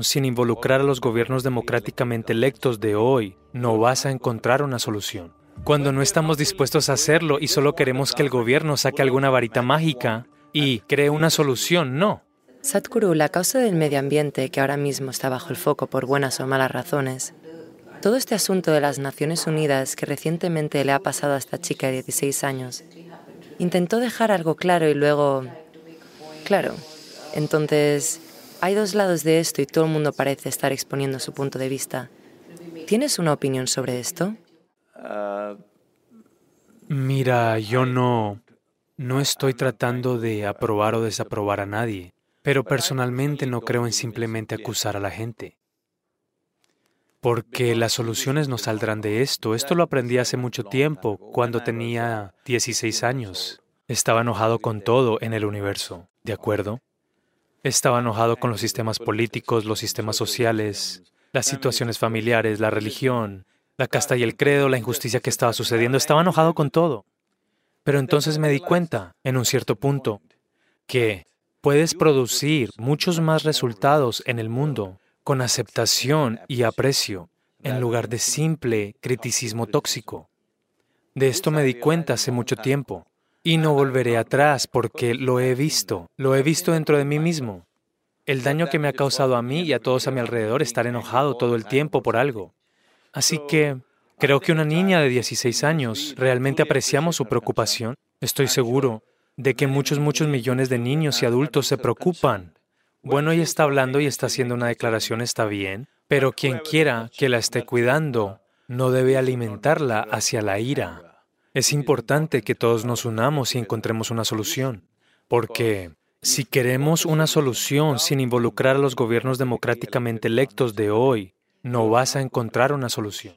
sin involucrar a los gobiernos democráticamente electos de hoy, no vas a encontrar una solución. Cuando no estamos dispuestos a hacerlo y solo queremos que el gobierno saque alguna varita mágica y cree una solución, no. Sadhguru, la causa del medio ambiente, que ahora mismo está bajo el foco por buenas o malas razones, todo este asunto de las Naciones Unidas que recientemente le ha pasado a esta chica de 16 años, intentó dejar algo claro y luego... Claro, entonces hay dos lados de esto y todo el mundo parece estar exponiendo su punto de vista. ¿Tienes una opinión sobre esto? Mira, yo no, no estoy tratando de aprobar o desaprobar a nadie, pero personalmente no creo en simplemente acusar a la gente. Porque las soluciones no saldrán de esto. Esto lo aprendí hace mucho tiempo, cuando tenía 16 años. Estaba enojado con todo en el universo, ¿de acuerdo? Estaba enojado con los sistemas políticos, los sistemas sociales, las situaciones familiares, la religión, la casta y el credo, la injusticia que estaba sucediendo. Estaba enojado con todo. Pero entonces me di cuenta, en un cierto punto, que puedes producir muchos más resultados en el mundo con aceptación y aprecio, en lugar de simple criticismo tóxico. De esto me di cuenta hace mucho tiempo. Y no volveré atrás porque lo he visto, lo he visto dentro de mí mismo. El daño que me ha causado a mí y a todos a mi alrededor estar enojado todo el tiempo por algo. Así que creo que una niña de 16 años realmente apreciamos su preocupación. Estoy seguro de que muchos, muchos millones de niños y adultos se preocupan. Bueno, ella está hablando y está haciendo una declaración, está bien, pero quien quiera que la esté cuidando no debe alimentarla hacia la ira. Es importante que todos nos unamos y encontremos una solución, porque si queremos una solución sin involucrar a los gobiernos democráticamente electos de hoy, no vas a encontrar una solución.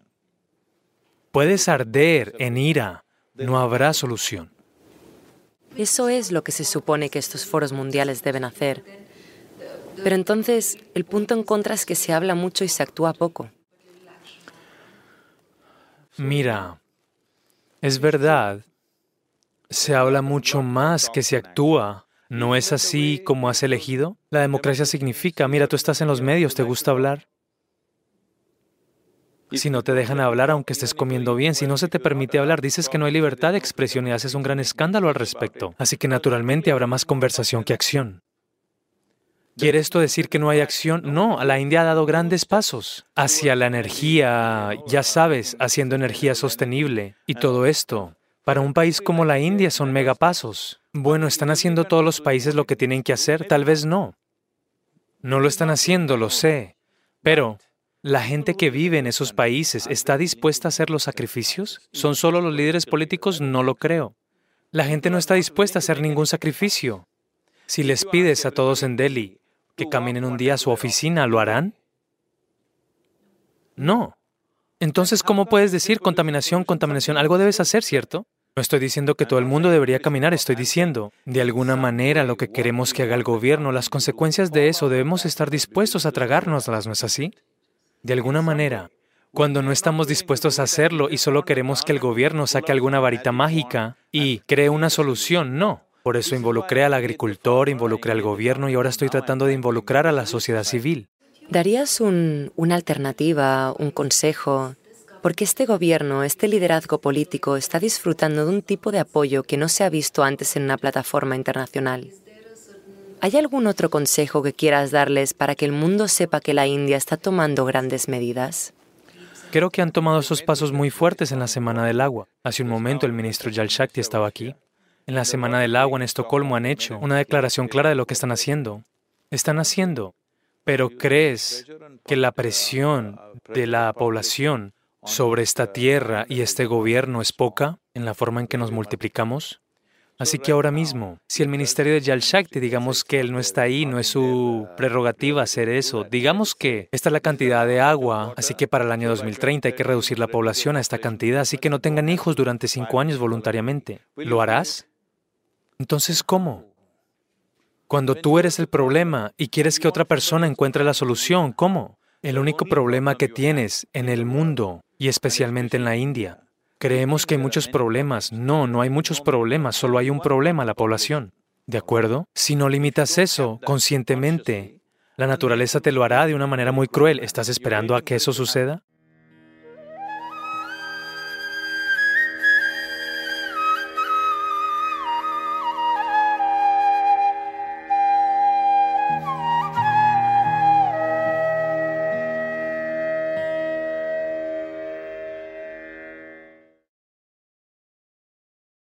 Puedes arder en ira, no habrá solución. Eso es lo que se supone que estos foros mundiales deben hacer. Pero entonces el punto en contra es que se habla mucho y se actúa poco. Mira, es verdad, se habla mucho más que se actúa. ¿No es así como has elegido? La democracia significa, mira, tú estás en los medios, ¿te gusta hablar? Si no te dejan hablar aunque estés comiendo bien, si no se te permite hablar, dices que no hay libertad de expresión y haces un gran escándalo al respecto. Así que naturalmente habrá más conversación que acción. ¿Quiere esto decir que no hay acción? No, la India ha dado grandes pasos hacia la energía, ya sabes, haciendo energía sostenible. Y todo esto, para un país como la India, son megapasos. Bueno, ¿están haciendo todos los países lo que tienen que hacer? Tal vez no. No lo están haciendo, lo sé. Pero ¿La gente que vive en esos países está dispuesta a hacer los sacrificios? ¿Son solo los líderes políticos? No lo creo. La gente no está dispuesta a hacer ningún sacrificio. Si les pides a todos en Delhi que caminen un día a su oficina, ¿lo harán? No. Entonces, ¿cómo puedes decir contaminación, contaminación? Algo debes hacer, ¿cierto? No estoy diciendo que todo el mundo debería caminar, estoy diciendo, de alguna manera, lo que queremos que haga el gobierno, las consecuencias de eso, debemos estar dispuestos a tragárnoslas, ¿no es así? De alguna manera, cuando no estamos dispuestos a hacerlo y solo queremos que el gobierno saque alguna varita mágica y cree una solución, no. Por eso involucré al agricultor, involucré al gobierno y ahora estoy tratando de involucrar a la sociedad civil. ¿Darías una alternativa, un consejo? Porque este gobierno, este liderazgo político está disfrutando de un tipo de apoyo que no se ha visto antes en una plataforma internacional. ¿Hay algún otro consejo que quieras darles para que el mundo sepa que la India está tomando grandes medidas? Creo que han tomado esos pasos muy fuertes en la Semana del Agua. Hace un momento el ministro Jal Shakti estaba aquí. En la Semana del Agua en Estocolmo han hecho una declaración clara de lo que están haciendo. Están haciendo. Pero ¿crees que la presión de la población sobre esta tierra y este gobierno es poca en la forma en que nos multiplicamos? Así que ahora mismo, si el ministerio de Yal Shakti, digamos que él no está ahí, no es su prerrogativa hacer eso, digamos que esta es la cantidad de agua, así que para el año 2030 hay que reducir la población a esta cantidad, así que no tengan hijos durante cinco años voluntariamente. ¿Lo harás? Entonces, ¿cómo? Cuando tú eres el problema y quieres que otra persona encuentre la solución, ¿cómo? El único problema que tienes en el mundo, y especialmente en la India, Creemos que hay muchos problemas. No, no hay muchos problemas, solo hay un problema, la población. ¿De acuerdo? Si no limitas eso conscientemente La naturaleza te lo hará de una manera muy cruel. ¿Estás esperando a que eso suceda?